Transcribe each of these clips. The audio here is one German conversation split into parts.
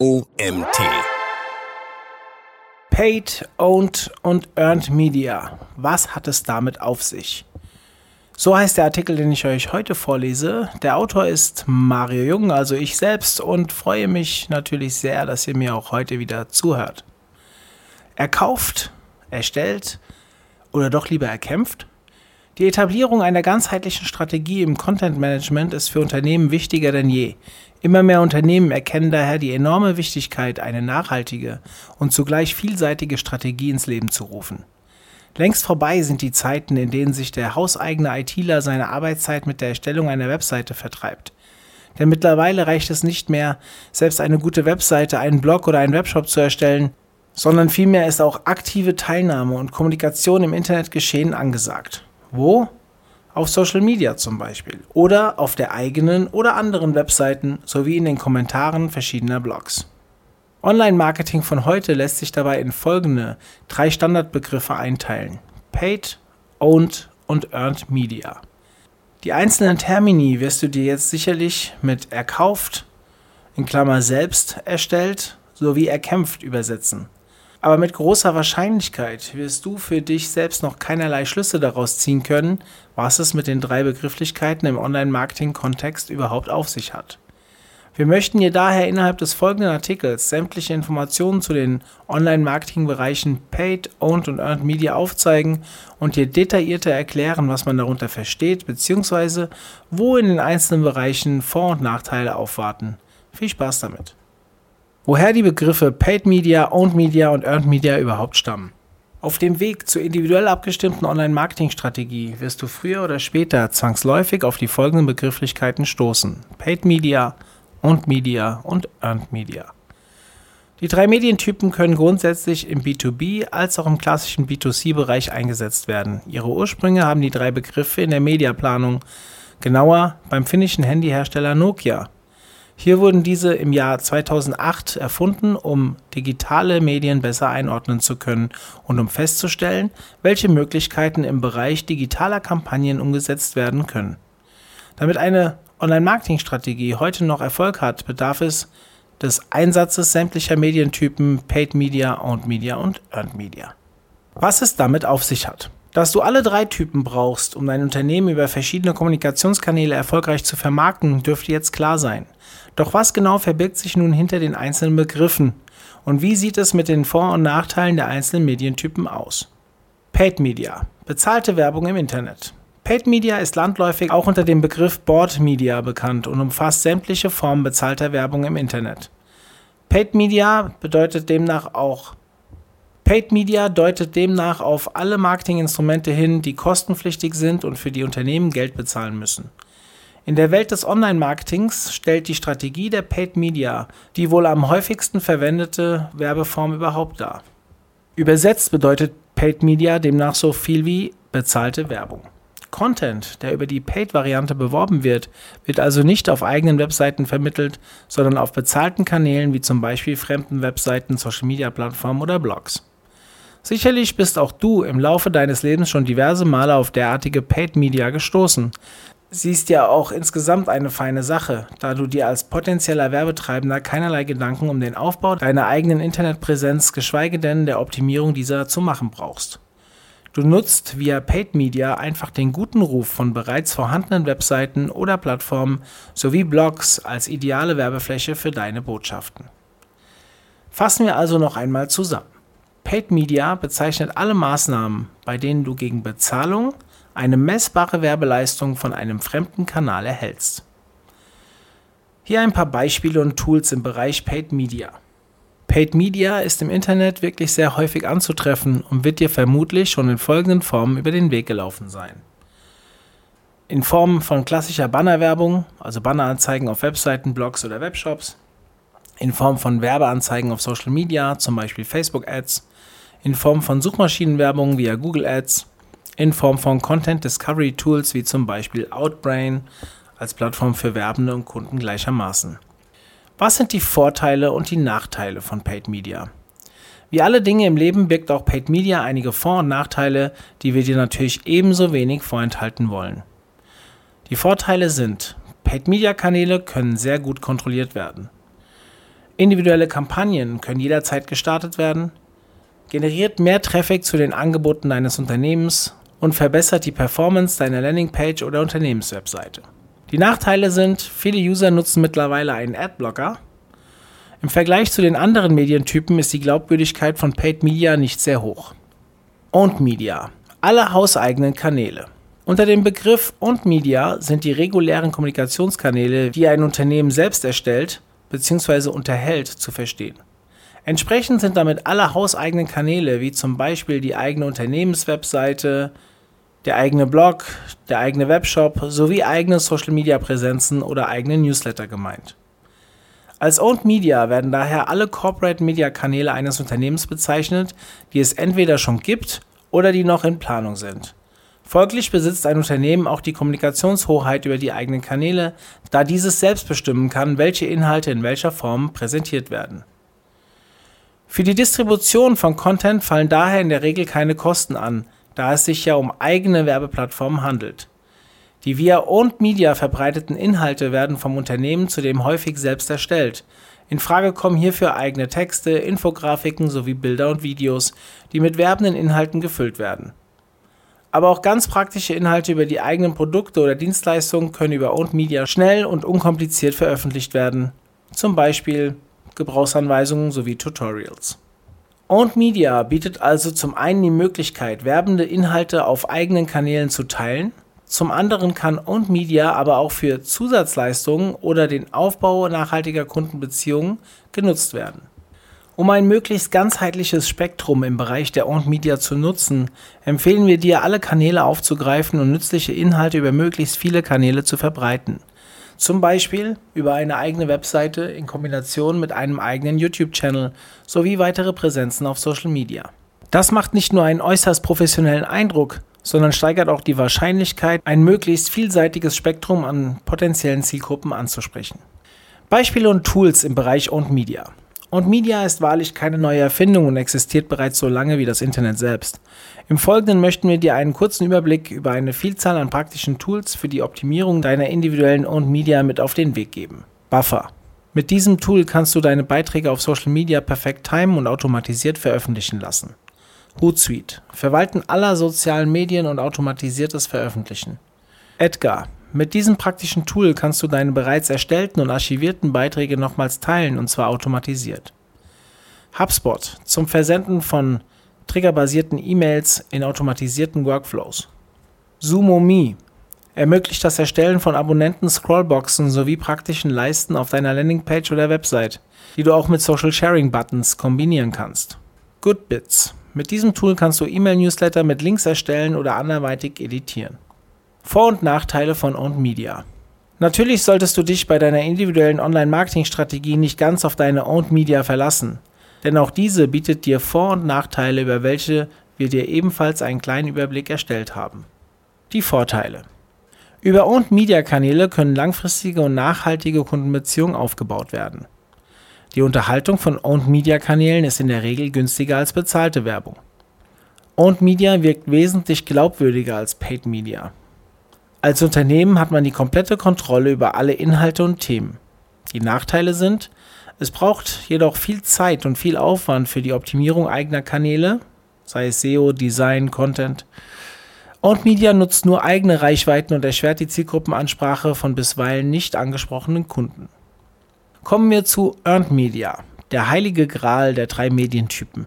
OMT. Paid, Owned und Earned Media. Was hat es damit auf sich? So heißt der Artikel, den ich euch heute vorlese. Der Autor ist Mario Jung, also ich selbst, und freue mich natürlich sehr, dass ihr mir auch heute wieder zuhört. Er kauft, erstellt oder doch lieber erkämpft? Die Etablierung einer ganzheitlichen Strategie im Content Management ist für Unternehmen wichtiger denn je. Immer mehr Unternehmen erkennen daher die enorme Wichtigkeit, eine nachhaltige und zugleich vielseitige Strategie ins Leben zu rufen. Längst vorbei sind die Zeiten, in denen sich der hauseigene ITler seine Arbeitszeit mit der Erstellung einer Webseite vertreibt. Denn mittlerweile reicht es nicht mehr, selbst eine gute Webseite, einen Blog oder einen Webshop zu erstellen, sondern vielmehr ist auch aktive Teilnahme und Kommunikation im Internetgeschehen angesagt. Wo? Auf Social Media zum Beispiel oder auf der eigenen oder anderen Webseiten sowie in den Kommentaren verschiedener Blogs. Online-Marketing von heute lässt sich dabei in folgende drei Standardbegriffe einteilen: Paid, Owned und Earned Media. Die einzelnen Termini wirst du dir jetzt sicherlich mit erkauft, in Klammer selbst erstellt, sowie erkämpft übersetzen. Aber mit großer Wahrscheinlichkeit wirst du für dich selbst noch keinerlei Schlüsse daraus ziehen können, was es mit den drei Begrifflichkeiten im Online-Marketing-Kontext überhaupt auf sich hat. Wir möchten dir daher innerhalb des folgenden Artikels sämtliche Informationen zu den Online-Marketing-Bereichen Paid, Owned und Earned Media aufzeigen und dir detaillierter erklären, was man darunter versteht, bzw. wo in den einzelnen Bereichen Vor- und Nachteile aufwarten. Viel Spaß damit! Woher die Begriffe Paid Media, Owned Media und Earned Media überhaupt stammen. Auf dem Weg zur individuell abgestimmten Online-Marketing-Strategie wirst du früher oder später zwangsläufig auf die folgenden Begrifflichkeiten stoßen: Paid Media, Owned Media und Earned Media. Die drei Medientypen können grundsätzlich im B2B als auch im klassischen B2C-Bereich eingesetzt werden. Ihre Ursprünge haben die drei Begriffe in der Mediaplanung, genauer beim finnischen Handyhersteller Nokia. Hier wurden diese im Jahr 2008 erfunden, um digitale Medien besser einordnen zu können und um festzustellen, welche Möglichkeiten im Bereich digitaler Kampagnen umgesetzt werden können. Damit eine Online-Marketing-Strategie heute noch Erfolg hat, bedarf es des Einsatzes sämtlicher Medientypen Paid Media, Owned Media und Earned Media. Was es damit auf sich hat. Dass du alle drei Typen brauchst, um dein Unternehmen über verschiedene Kommunikationskanäle erfolgreich zu vermarkten, dürfte jetzt klar sein. Doch was genau verbirgt sich nun hinter den einzelnen Begriffen? Und wie sieht es mit den Vor- und Nachteilen der einzelnen Medientypen aus? Paid Media. Bezahlte Werbung im Internet. Paid Media ist landläufig auch unter dem Begriff Board Media bekannt und umfasst sämtliche Formen bezahlter Werbung im Internet. Paid Media bedeutet demnach auch Paid Media deutet demnach auf alle Marketinginstrumente hin, die kostenpflichtig sind und für die Unternehmen Geld bezahlen müssen. In der Welt des Online-Marketings stellt die Strategie der Paid Media die wohl am häufigsten verwendete Werbeform überhaupt dar. Übersetzt bedeutet Paid Media demnach so viel wie bezahlte Werbung. Content, der über die Paid-Variante beworben wird, wird also nicht auf eigenen Webseiten vermittelt, sondern auf bezahlten Kanälen wie zum Beispiel fremden Webseiten, Social-Media-Plattformen oder Blogs. Sicherlich bist auch du im Laufe deines Lebens schon diverse Male auf derartige Paid Media gestoßen. Sie ist ja auch insgesamt eine feine Sache, da du dir als potenzieller Werbetreibender keinerlei Gedanken um den Aufbau deiner eigenen Internetpräsenz, geschweige denn der Optimierung dieser zu machen brauchst. Du nutzt via Paid Media einfach den guten Ruf von bereits vorhandenen Webseiten oder Plattformen sowie Blogs als ideale Werbefläche für deine Botschaften. Fassen wir also noch einmal zusammen. Paid Media bezeichnet alle Maßnahmen, bei denen du gegen Bezahlung eine messbare Werbeleistung von einem fremden Kanal erhältst. Hier ein paar Beispiele und Tools im Bereich Paid Media. Paid Media ist im Internet wirklich sehr häufig anzutreffen und wird dir vermutlich schon in folgenden Formen über den Weg gelaufen sein. In Form von klassischer Bannerwerbung, also Banneranzeigen auf Webseiten, Blogs oder Webshops. In Form von Werbeanzeigen auf Social Media, zum Beispiel Facebook Ads. In Form von Suchmaschinenwerbung via Google Ads in Form von Content Discovery Tools wie zum Beispiel Outbrain als Plattform für Werbende und Kunden gleichermaßen. Was sind die Vorteile und die Nachteile von Paid Media? Wie alle Dinge im Leben birgt auch Paid Media einige Vor- und Nachteile, die wir dir natürlich ebenso wenig vorenthalten wollen. Die Vorteile sind, Paid Media Kanäle können sehr gut kontrolliert werden. Individuelle Kampagnen können jederzeit gestartet werden, generiert mehr Traffic zu den Angeboten deines Unternehmens und verbessert die Performance deiner Landingpage oder Unternehmenswebseite. Die Nachteile sind, viele User nutzen mittlerweile einen Adblocker. Im Vergleich zu den anderen Medientypen ist die Glaubwürdigkeit von Paid Media nicht sehr hoch. Owned Media. Alle hauseigenen Kanäle. Unter dem Begriff Owned Media sind die regulären Kommunikationskanäle, die ein Unternehmen selbst erstellt bzw. unterhält, zu verstehen. Entsprechend sind damit alle hauseigenen Kanäle, wie zum Beispiel die eigene Unternehmenswebseite, der eigene Blog, der eigene Webshop sowie eigene Social-Media-Präsenzen oder eigene Newsletter gemeint. Als Owned Media werden daher alle Corporate Media Kanäle eines Unternehmens bezeichnet, die es entweder schon gibt oder die noch in Planung sind. Folglich besitzt ein Unternehmen auch die Kommunikationshoheit über die eigenen Kanäle, da dieses selbst bestimmen kann, welche Inhalte in welcher Form präsentiert werden. Für die Distribution von Content fallen daher in der Regel keine Kosten an, da es sich ja um eigene Werbeplattformen handelt. Die via Owned Media verbreiteten Inhalte werden vom Unternehmen zudem häufig selbst erstellt. In Frage kommen hierfür eigene Texte, Infografiken sowie Bilder und Videos, die mit werbenden Inhalten gefüllt werden. Aber auch ganz praktische Inhalte über die eigenen Produkte oder Dienstleistungen können über Owned Media schnell und unkompliziert veröffentlicht werden. Zum Beispiel Gebrauchsanweisungen sowie Tutorials. Owned Media bietet also zum einen die Möglichkeit, werbende Inhalte auf eigenen Kanälen zu teilen. Zum anderen kann Owned Media aber auch für Zusatzleistungen oder den Aufbau nachhaltiger Kundenbeziehungen genutzt werden. Um ein möglichst ganzheitliches Spektrum im Bereich der Owned Media zu nutzen, empfehlen wir dir, alle Kanäle aufzugreifen und nützliche Inhalte über möglichst viele Kanäle zu verbreiten. Zum Beispiel über eine eigene Webseite in Kombination mit einem eigenen YouTube-Channel sowie weitere Präsenzen auf Social Media. Das macht nicht nur einen äußerst professionellen Eindruck, sondern steigert auch die Wahrscheinlichkeit, ein möglichst vielseitiges Spektrum an potenziellen Zielgruppen anzusprechen. Beispiele und Tools im Bereich Owned Media. Und Media ist wahrlich keine neue Erfindung und existiert bereits so lange wie das Internet selbst. Im Folgenden möchten wir dir einen kurzen Überblick über eine Vielzahl an praktischen Tools für die Optimierung deiner individuellen Owned Media mit auf den Weg geben. Buffer. Mit diesem Tool kannst du deine Beiträge auf Social Media perfekt timen und automatisiert veröffentlichen lassen. Hootsuite. Verwalten aller sozialen Medien und automatisiertes Veröffentlichen. Edgar. Mit diesem praktischen Tool kannst du deine bereits erstellten und archivierten Beiträge nochmals teilen und zwar automatisiert. HubSpot zum Versenden von triggerbasierten E-Mails in automatisierten Workflows. SumoMe ermöglicht das Erstellen von Abonnenten-Scrollboxen sowie praktischen Leisten auf deiner Landingpage oder Website, die du auch mit Social Sharing Buttons kombinieren kannst. Goodbits. Mit diesem Tool kannst du E-Mail-Newsletter mit Links erstellen oder anderweitig editieren. Vor- und Nachteile von Owned Media. Natürlich solltest du dich bei deiner individuellen Online-Marketing-Strategie nicht ganz auf deine Owned Media verlassen, denn auch diese bietet dir Vor- und Nachteile, über welche wir dir ebenfalls einen kleinen Überblick erstellt haben. Die Vorteile. Über Owned Media Kanäle können langfristige und nachhaltige Kundenbeziehungen aufgebaut werden. Die Unterhaltung von Owned Media Kanälen ist in der Regel günstiger als bezahlte Werbung. Owned Media wirkt wesentlich glaubwürdiger als Paid Media. Als Unternehmen hat man die komplette Kontrolle über alle Inhalte und Themen. Die Nachteile sind, es braucht jedoch viel Zeit und viel Aufwand für die Optimierung eigener Kanäle, sei es SEO, Design, Content. Und Media nutzt nur eigene Reichweiten und erschwert die Zielgruppenansprache von bisweilen nicht angesprochenen Kunden. Kommen wir zu Earned Media, der heilige Gral der drei Medientypen.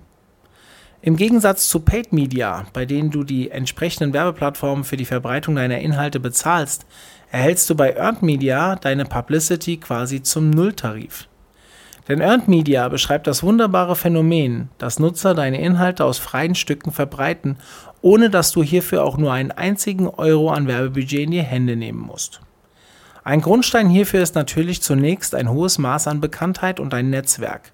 Im Gegensatz zu Paid Media, bei denen du die entsprechenden Werbeplattformen für die Verbreitung deiner Inhalte bezahlst, erhältst du bei Earned Media deine Publicity quasi zum Nulltarif. Denn Earned Media beschreibt das wunderbare Phänomen, dass Nutzer deine Inhalte aus freien Stücken verbreiten, ohne dass du hierfür auch nur einen einzigen Euro an Werbebudget in die Hände nehmen musst. Ein Grundstein hierfür ist natürlich zunächst ein hohes Maß an Bekanntheit und ein Netzwerk,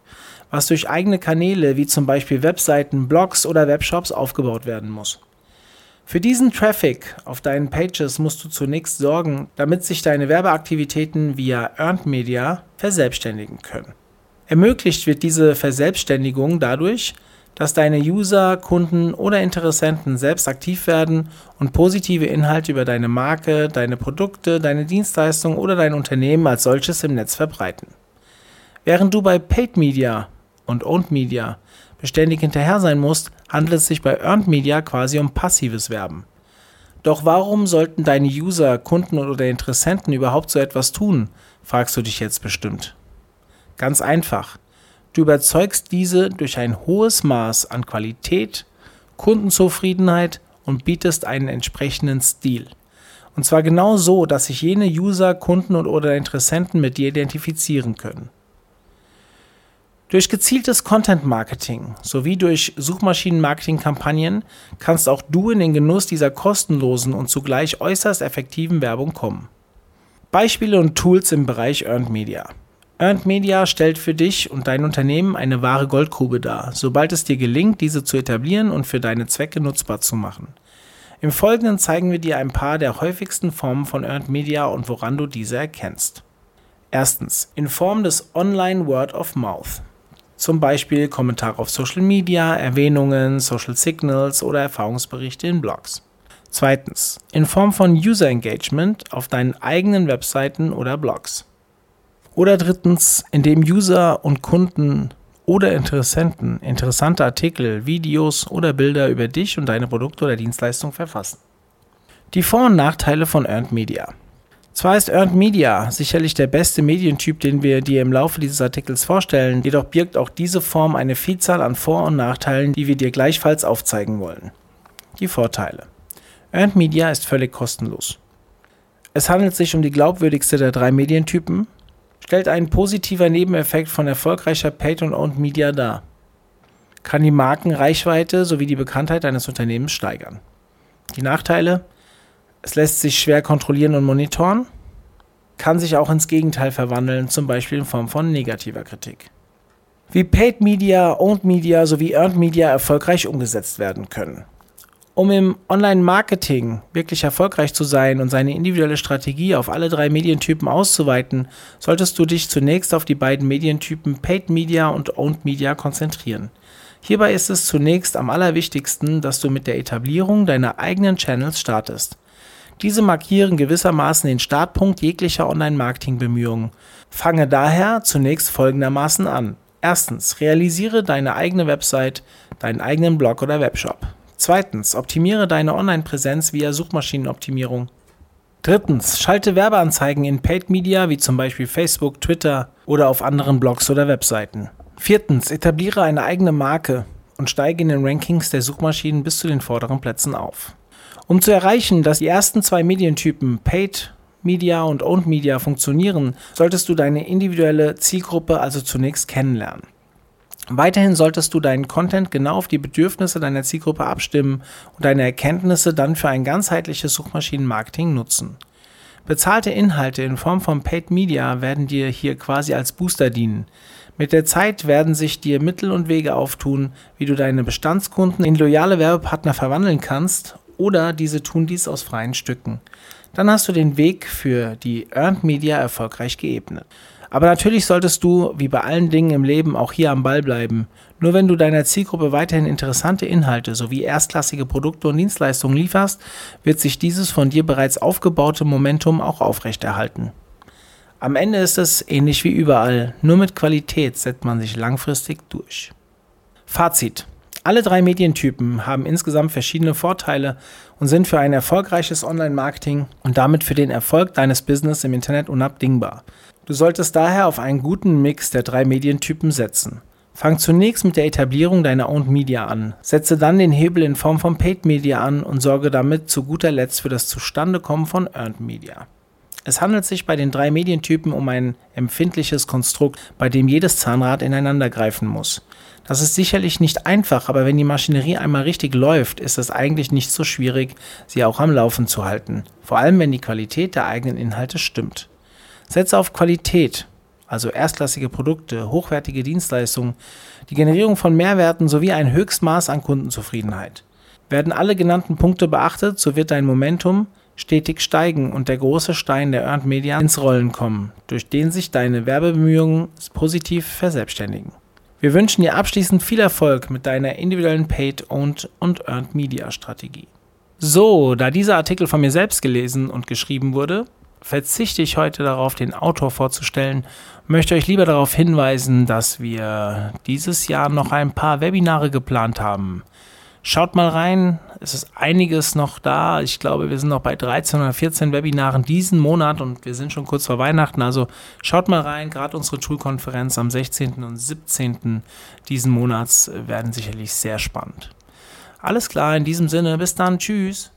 was durch eigene Kanäle wie zum Beispiel Webseiten, Blogs oder Webshops aufgebaut werden muss. Für diesen Traffic auf deinen Pages musst du zunächst sorgen, damit sich deine Werbeaktivitäten via Earned Media verselbstständigen können. Ermöglicht wird diese Verselbstständigung dadurch, dass deine User, Kunden oder Interessenten selbst aktiv werden und positive Inhalte über deine Marke, deine Produkte, deine Dienstleistung oder dein Unternehmen als solches im Netz verbreiten. Während du bei Paid Media und Owned Media beständig hinterher sein musst, handelt es sich bei Earned Media quasi um passives Werben. Doch warum sollten deine User, Kunden oder Interessenten überhaupt so etwas tun, fragst du dich jetzt bestimmt. Ganz einfach. Du überzeugst diese durch ein hohes Maß an Qualität, Kundenzufriedenheit und bietest einen entsprechenden Stil. Und zwar genau so, dass sich jene User, Kunden und oder Interessenten mit dir identifizieren können. Durch gezieltes Content Marketing sowie durch Suchmaschinen-Marketing-Kampagnen kannst auch du in den Genuss dieser kostenlosen und zugleich äußerst effektiven Werbung kommen. Beispiele und Tools im Bereich Earned Media. Earned Media stellt für dich und dein Unternehmen eine wahre Goldgrube dar, sobald es dir gelingt, diese zu etablieren und für deine Zwecke nutzbar zu machen. Im Folgenden zeigen wir dir ein paar der häufigsten Formen von Earned Media und woran du diese erkennst. Erstens, in Form des Online Word of Mouth. Zum Beispiel Kommentare auf Social Media, Erwähnungen, Social Signals oder Erfahrungsberichte in Blogs. Zweitens, in Form von User Engagement auf deinen eigenen Webseiten oder Blogs. Oder drittens, indem User und Kunden oder Interessenten interessante Artikel, Videos oder Bilder über dich und deine Produkte oder Dienstleistungen verfassen. Die Vor- und Nachteile von Earned Media. Zwar ist Earned Media sicherlich der beste Medientyp, den wir dir im Laufe dieses Artikels vorstellen, jedoch birgt auch diese Form eine Vielzahl an Vor- und Nachteilen, die wir dir gleichfalls aufzeigen wollen. Die Vorteile. Earned Media ist völlig kostenlos. Es handelt sich um die glaubwürdigste der drei Medientypen, stellt einen positiver Nebeneffekt von erfolgreicher Paid und Owned Media dar, kann die Markenreichweite sowie die Bekanntheit eines Unternehmens steigern. Die Nachteile es lässt sich schwer kontrollieren und monitoren, kann sich auch ins Gegenteil verwandeln, zum Beispiel in Form von negativer Kritik. Wie Paid Media, Owned Media sowie Earned Media erfolgreich umgesetzt werden können. Um im Online-Marketing wirklich erfolgreich zu sein und seine individuelle Strategie auf alle drei Medientypen auszuweiten, solltest du dich zunächst auf die beiden Medientypen Paid Media und Owned Media konzentrieren. Hierbei ist es zunächst am allerwichtigsten, dass du mit der Etablierung deiner eigenen Channels startest. Diese markieren gewissermaßen den Startpunkt jeglicher Online-Marketing-Bemühungen. Fange daher zunächst folgendermaßen an. Erstens, realisiere deine eigene Website, deinen eigenen Blog oder Webshop. Zweitens, optimiere deine Online-Präsenz via Suchmaschinenoptimierung. Drittens, schalte Werbeanzeigen in Paid Media wie zum Beispiel Facebook, Twitter oder auf anderen Blogs oder Webseiten. Viertens, etabliere eine eigene Marke und steige in den Rankings der Suchmaschinen bis zu den vorderen Plätzen auf. Um zu erreichen, dass die ersten zwei Medientypen Paid Media und Owned Media funktionieren, solltest du deine individuelle Zielgruppe also zunächst kennenlernen. Weiterhin solltest du deinen Content genau auf die Bedürfnisse deiner Zielgruppe abstimmen und deine Erkenntnisse dann für ein ganzheitliches Suchmaschinenmarketing nutzen. Bezahlte Inhalte in Form von Paid Media werden dir hier quasi als Booster dienen. Mit der Zeit werden sich dir Mittel und Wege auftun, wie du deine Bestandskunden in loyale Werbepartner verwandeln kannst oder diese tun dies aus freien Stücken. Dann hast du den Weg für die Earned Media erfolgreich geebnet. Aber natürlich solltest du, wie bei allen Dingen im Leben, auch hier am Ball bleiben. Nur wenn du deiner Zielgruppe weiterhin interessante Inhalte sowie erstklassige Produkte und Dienstleistungen lieferst, wird sich dieses von dir bereits aufgebaute Momentum auch aufrechterhalten. Am Ende ist es ähnlich wie überall, nur mit Qualität setzt man sich langfristig durch. Fazit. Alle drei Medientypen haben insgesamt verschiedene Vorteile und sind für ein erfolgreiches Online-Marketing und damit für den Erfolg deines Business im Internet unabdingbar. Du solltest daher auf einen guten Mix der drei Medientypen setzen. Fang zunächst mit der Etablierung deiner Owned Media an, setze dann den Hebel in Form von Paid Media an und sorge damit zu guter Letzt für das Zustandekommen von Earned Media. Es handelt sich bei den drei Medientypen um ein empfindliches Konstrukt, bei dem jedes Zahnrad ineinander greifen muss. Das ist sicherlich nicht einfach, aber wenn die Maschinerie einmal richtig läuft, ist es eigentlich nicht so schwierig, sie auch am Laufen zu halten. Vor allem, wenn die Qualität der eigenen Inhalte stimmt. Setze auf Qualität, also erstklassige Produkte, hochwertige Dienstleistungen, die Generierung von Mehrwerten sowie ein Höchstmaß an Kundenzufriedenheit. Werden alle genannten Punkte beachtet, so wird dein Momentum stetig steigen und der große Stein der Earned Media ins Rollen kommen, durch den sich deine Werbebemühungen positiv verselbstständigen. Wir wünschen dir abschließend viel Erfolg mit deiner individuellen Paid, Owned und Earned Media Strategie. So, da dieser Artikel von mir selbst gelesen und geschrieben wurde, verzichte ich heute darauf, den Autor vorzustellen, möchte euch lieber darauf hinweisen, dass wir dieses Jahr noch ein paar Webinare geplant haben. Schaut mal rein, es ist einiges noch da. Ich glaube, wir sind noch bei 13 oder 14 Webinaren diesen Monat und wir sind schon kurz vor Weihnachten. Also schaut mal rein, gerade unsere Schulkonferenz am 16. und 17. diesen Monats werden sicherlich sehr spannend. Alles klar, in diesem Sinne, bis dann, tschüss.